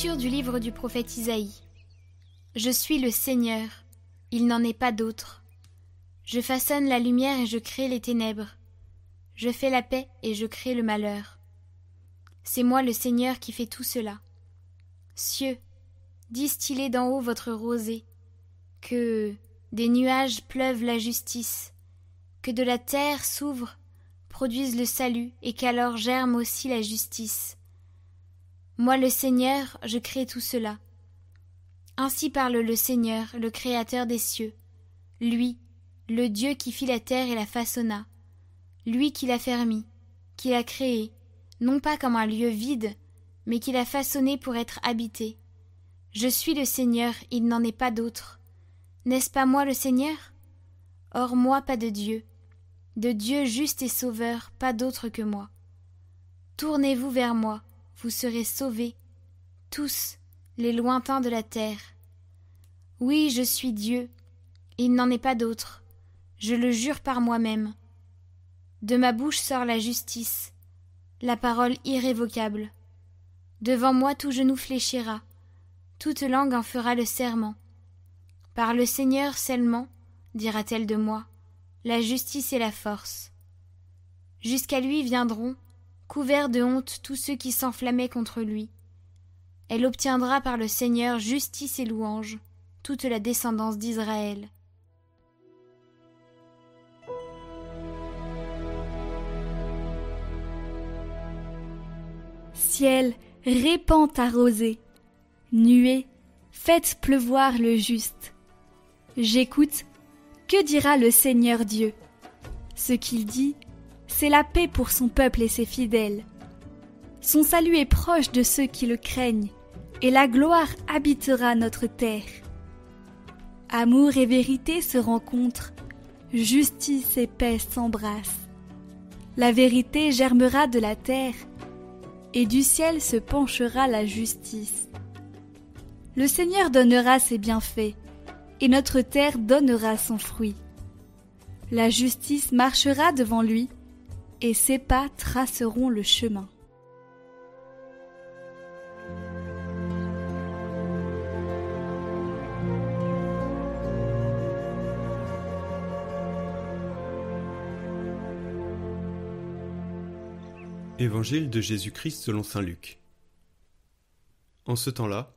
Du livre du prophète Isaïe. Je suis le Seigneur, il n'en est pas d'autre. Je façonne la lumière et je crée les ténèbres. Je fais la paix et je crée le malheur. C'est moi le Seigneur qui fais tout cela. Cieux, distillez d'en haut votre rosée, que des nuages pleuvent la justice, que de la terre s'ouvre, produise le salut, et qu'alors germe aussi la justice. Moi le Seigneur, je crée tout cela. Ainsi parle le Seigneur, le Créateur des cieux, lui, le Dieu qui fit la terre et la façonna, lui qui l'a fermie, qui l'a créée, non pas comme un lieu vide, mais qui l'a façonné pour être habité. Je suis le Seigneur, il n'en est pas d'autre. N'est-ce pas moi le Seigneur? Or moi pas de Dieu, de Dieu juste et sauveur, pas d'autre que moi. Tournez-vous vers moi, vous serez sauvés, tous les lointains de la terre. Oui, je suis Dieu, il n'en est pas d'autre, je le jure par moi-même. De ma bouche sort la justice, la parole irrévocable. Devant moi tout genou fléchira, toute langue en fera le serment. Par le Seigneur seulement, dira-t-elle de moi, la justice et la force. Jusqu'à lui viendront, couverts de honte, tous ceux qui s'enflammaient contre lui. Elle obtiendra par le Seigneur justice et louange, toute la descendance d'Israël. Ciel, répands ta rosée. Nuée, faites pleuvoir le juste. J'écoute, que dira le Seigneur Dieu? Ce qu'il dit, c'est la paix pour son peuple et ses fidèles. Son salut est proche de ceux qui le craignent, et la gloire habitera notre terre. Amour et vérité se rencontrent, justice et paix s'embrassent. La vérité germera de la terre, et du ciel se penchera la justice. Le Seigneur donnera ses bienfaits, et notre terre donnera son fruit. La justice marchera devant lui, et ses pas traceront le chemin. Évangile de Jésus-Christ selon saint Luc. En ce temps-là,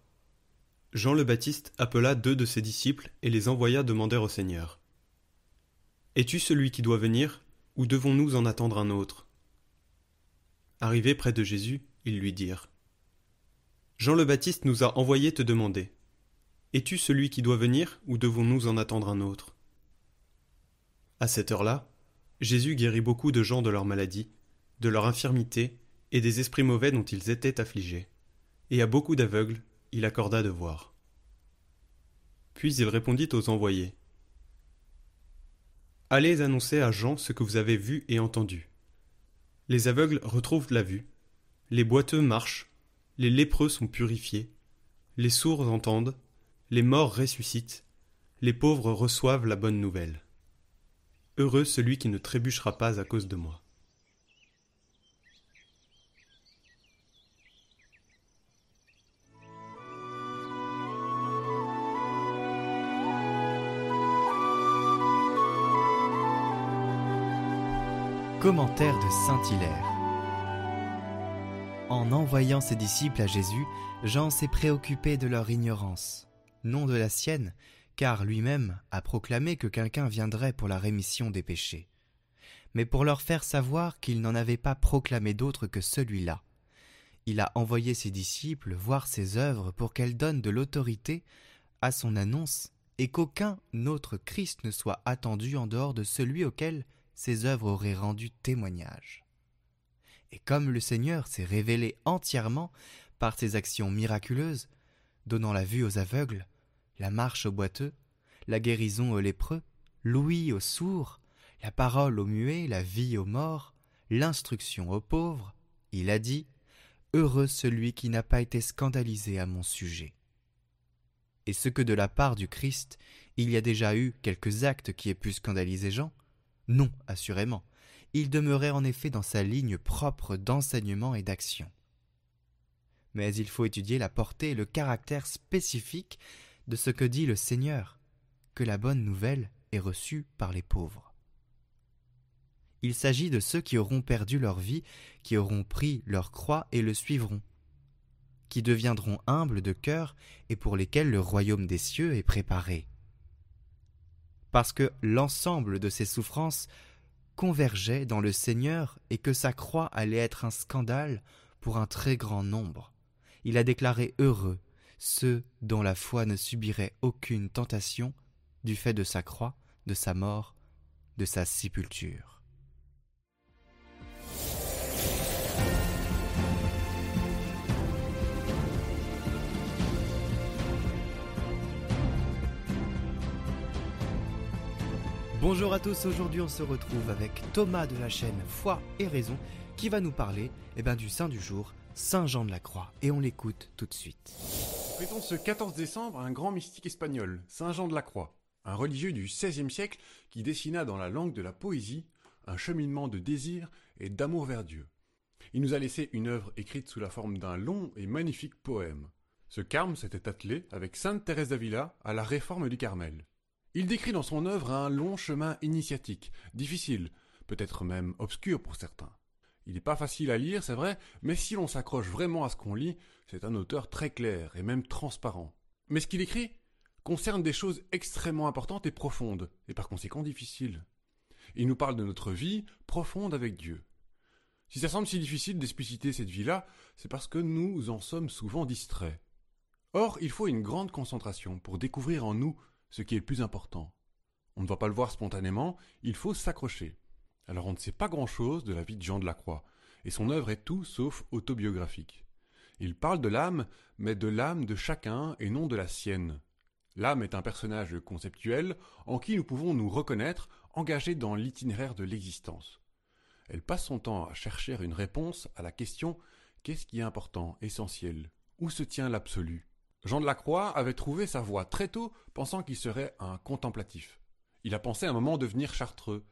Jean le Baptiste appela deux de ses disciples et les envoya demander au Seigneur. Es-tu celui qui doit venir, ou devons-nous en attendre un autre? Arrivés près de Jésus, ils lui dirent. Jean le Baptiste nous a envoyé te demander. Es-tu celui qui doit venir, ou devons-nous en attendre un autre À cette heure-là, Jésus guérit beaucoup de gens de leur maladie, de leur infirmité et des esprits mauvais dont ils étaient affligés. Et à beaucoup d'aveugles, il accorda de voir. Puis il répondit aux envoyés. Allez annoncer à Jean ce que vous avez vu et entendu. Les aveugles retrouvent la vue, les boiteux marchent, les lépreux sont purifiés, les sourds entendent, les morts ressuscitent, les pauvres reçoivent la bonne nouvelle. Heureux celui qui ne trébuchera pas à cause de moi. Commentaire de Saint Hilaire. En envoyant ses disciples à Jésus, Jean s'est préoccupé de leur ignorance, non de la sienne, car lui-même a proclamé que quelqu'un viendrait pour la rémission des péchés, mais pour leur faire savoir qu'il n'en avait pas proclamé d'autre que celui-là. Il a envoyé ses disciples voir ses œuvres pour qu'elles donnent de l'autorité à son annonce et qu'aucun autre Christ ne soit attendu en dehors de celui auquel ses œuvres auraient rendu témoignage. Et comme le Seigneur s'est révélé entièrement par ses actions miraculeuses, donnant la vue aux aveugles, la marche aux boiteux, la guérison aux lépreux, l'ouïe aux sourds, la parole aux muets, la vie aux morts, l'instruction aux pauvres, il a dit Heureux celui qui n'a pas été scandalisé à mon sujet. Et ce que de la part du Christ, il y a déjà eu quelques actes qui aient pu scandaliser Jean, non, assurément. Il demeurait en effet dans sa ligne propre d'enseignement et d'action. mais il faut étudier la portée et le caractère spécifique de ce que dit le Seigneur, que la bonne nouvelle est reçue par les pauvres. Il s'agit de ceux qui auront perdu leur vie, qui auront pris leur croix et le suivront, qui deviendront humbles de cœur et pour lesquels le royaume des cieux est préparé. Parce que l'ensemble de ces souffrances convergeait dans le Seigneur et que sa croix allait être un scandale pour un très grand nombre. Il a déclaré heureux ceux dont la foi ne subirait aucune tentation du fait de sa croix, de sa mort, de sa sépulture. Bonjour à tous, aujourd'hui on se retrouve avec Thomas de la chaîne Foi et Raison qui va nous parler eh ben, du saint du jour, Saint Jean de la Croix, et on l'écoute tout de suite. Fêtons ce 14 décembre un grand mystique espagnol, Saint Jean de la Croix, un religieux du XVIe siècle qui dessina dans la langue de la poésie un cheminement de désir et d'amour vers Dieu. Il nous a laissé une œuvre écrite sous la forme d'un long et magnifique poème. Ce carme s'était attelé avec Sainte Thérèse d'Avila à la réforme du Carmel. Il décrit dans son œuvre un long chemin initiatique, difficile, peut-être même obscur pour certains. Il n'est pas facile à lire, c'est vrai, mais si l'on s'accroche vraiment à ce qu'on lit, c'est un auteur très clair et même transparent. Mais ce qu'il écrit concerne des choses extrêmement importantes et profondes, et par conséquent difficiles. Il nous parle de notre vie profonde avec Dieu. Si ça semble si difficile d'expliciter cette vie-là, c'est parce que nous en sommes souvent distraits. Or, il faut une grande concentration pour découvrir en nous ce qui est le plus important. On ne va pas le voir spontanément, il faut s'accrocher. Alors on ne sait pas grand-chose de la vie de Jean de la Croix, et son œuvre est tout sauf autobiographique. Il parle de l'âme, mais de l'âme de chacun et non de la sienne. L'âme est un personnage conceptuel en qui nous pouvons nous reconnaître engagés dans l'itinéraire de l'existence. Elle passe son temps à chercher une réponse à la question qu'est-ce qui est important, essentiel? Où se tient l'absolu? Jean de la Croix avait trouvé sa voie très tôt, pensant qu'il serait un contemplatif. Il a pensé un moment devenir chartreux.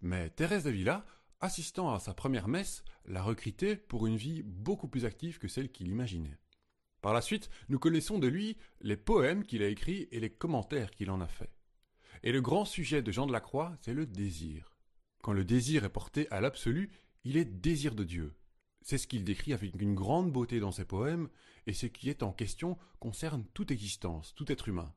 Mais Thérèse d'Avila, assistant à sa première messe, l'a recruté pour une vie beaucoup plus active que celle qu'il imaginait. Par la suite, nous connaissons de lui les poèmes qu'il a écrits et les commentaires qu'il en a faits. Et le grand sujet de Jean de la Croix, c'est le désir. Quand le désir est porté à l'absolu, il est désir de Dieu. C'est ce qu'il décrit avec une grande beauté dans ses poèmes, et ce qui est en question concerne toute existence, tout être humain.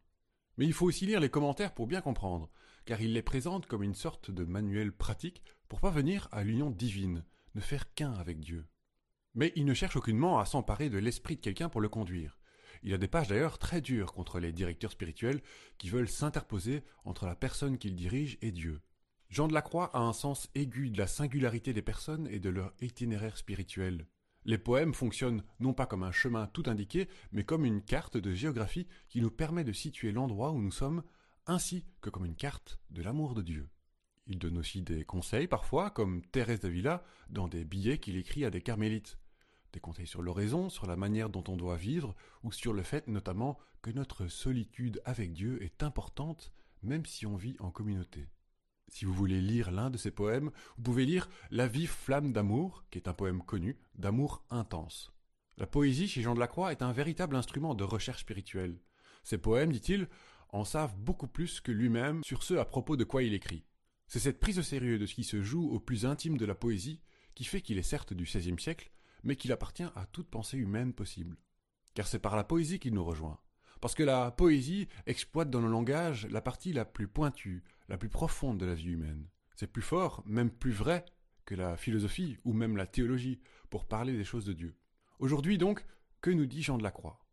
Mais il faut aussi lire les commentaires pour bien comprendre, car il les présente comme une sorte de manuel pratique pour parvenir à l'union divine, ne faire qu'un avec Dieu. Mais il ne cherche aucunement à s'emparer de l'esprit de quelqu'un pour le conduire. Il a des pages d'ailleurs très dures contre les directeurs spirituels qui veulent s'interposer entre la personne qu'il dirige et Dieu. Jean de la Croix a un sens aigu de la singularité des personnes et de leur itinéraire spirituel. Les poèmes fonctionnent non pas comme un chemin tout indiqué, mais comme une carte de géographie qui nous permet de situer l'endroit où nous sommes, ainsi que comme une carte de l'amour de Dieu. Il donne aussi des conseils parfois, comme Thérèse d'Avila, dans des billets qu'il écrit à des carmélites. Des conseils sur l'oraison, sur la manière dont on doit vivre, ou sur le fait notamment que notre solitude avec Dieu est importante, même si on vit en communauté. Si vous voulez lire l'un de ses poèmes, vous pouvez lire La vive flamme d'amour, qui est un poème connu, d'amour intense. La poésie chez Jean de la Croix est un véritable instrument de recherche spirituelle. Ses poèmes, dit-il, en savent beaucoup plus que lui-même sur ce à propos de quoi il écrit. C'est cette prise au sérieux de ce qui se joue au plus intime de la poésie qui fait qu'il est certes du XVIe siècle, mais qu'il appartient à toute pensée humaine possible. Car c'est par la poésie qu'il nous rejoint. Parce que la poésie exploite dans le langage la partie la plus pointue, la plus profonde de la vie humaine. C'est plus fort, même plus vrai, que la philosophie ou même la théologie pour parler des choses de Dieu. Aujourd'hui donc, que nous dit Jean de la Croix?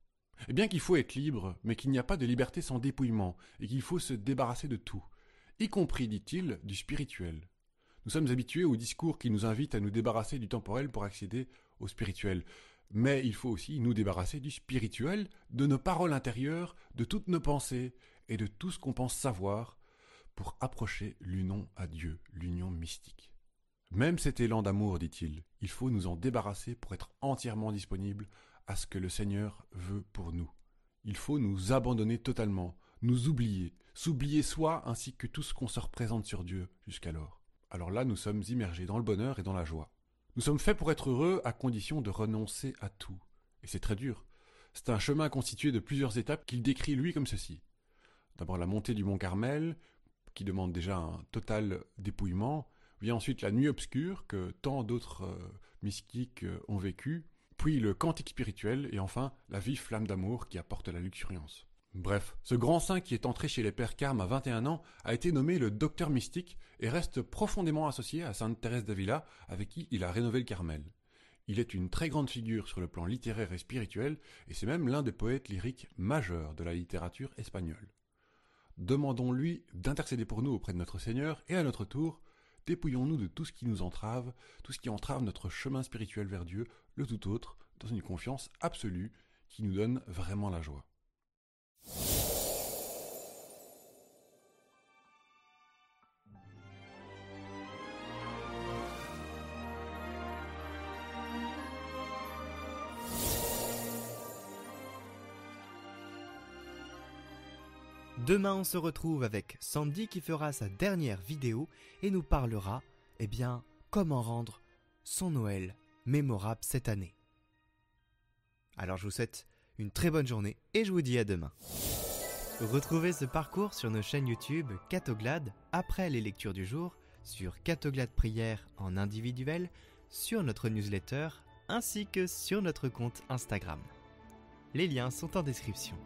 Eh bien qu'il faut être libre, mais qu'il n'y a pas de liberté sans dépouillement, et qu'il faut se débarrasser de tout, y compris, dit-il, du spirituel. Nous sommes habitués au discours qui nous invite à nous débarrasser du temporel pour accéder au spirituel mais il faut aussi nous débarrasser du spirituel, de nos paroles intérieures, de toutes nos pensées et de tout ce qu'on pense savoir pour approcher l'union à Dieu, l'union mystique. Même cet élan d'amour, dit-il, il faut nous en débarrasser pour être entièrement disponible à ce que le Seigneur veut pour nous. Il faut nous abandonner totalement, nous oublier, s'oublier soi ainsi que tout ce qu'on se représente sur Dieu jusqu'alors. Alors là, nous sommes immergés dans le bonheur et dans la joie. Nous sommes faits pour être heureux à condition de renoncer à tout. Et c'est très dur. C'est un chemin constitué de plusieurs étapes qu'il décrit lui comme ceci. D'abord la montée du mont Carmel, qui demande déjà un total dépouillement, vient ensuite la nuit obscure que tant d'autres euh, mystiques euh, ont vécu, puis le cantique spirituel, et enfin la vive flamme d'amour qui apporte la luxuriance. Bref, ce grand saint qui est entré chez les pères Carmes à 21 ans a été nommé le docteur mystique et reste profondément associé à sainte Thérèse d'Avila avec qui il a rénové le Carmel. Il est une très grande figure sur le plan littéraire et spirituel et c'est même l'un des poètes lyriques majeurs de la littérature espagnole. Demandons-lui d'intercéder pour nous auprès de notre Seigneur et à notre tour, dépouillons-nous de tout ce qui nous entrave, tout ce qui entrave notre chemin spirituel vers Dieu, le tout autre, dans une confiance absolue qui nous donne vraiment la joie. Demain, on se retrouve avec Sandy qui fera sa dernière vidéo et nous parlera, eh bien, comment rendre son Noël mémorable cette année. Alors je vous souhaite une très bonne journée et je vous dis à demain. Retrouvez ce parcours sur nos chaînes YouTube Catoglade après les lectures du jour, sur Catoglade Prière en individuel, sur notre newsletter ainsi que sur notre compte Instagram. Les liens sont en description.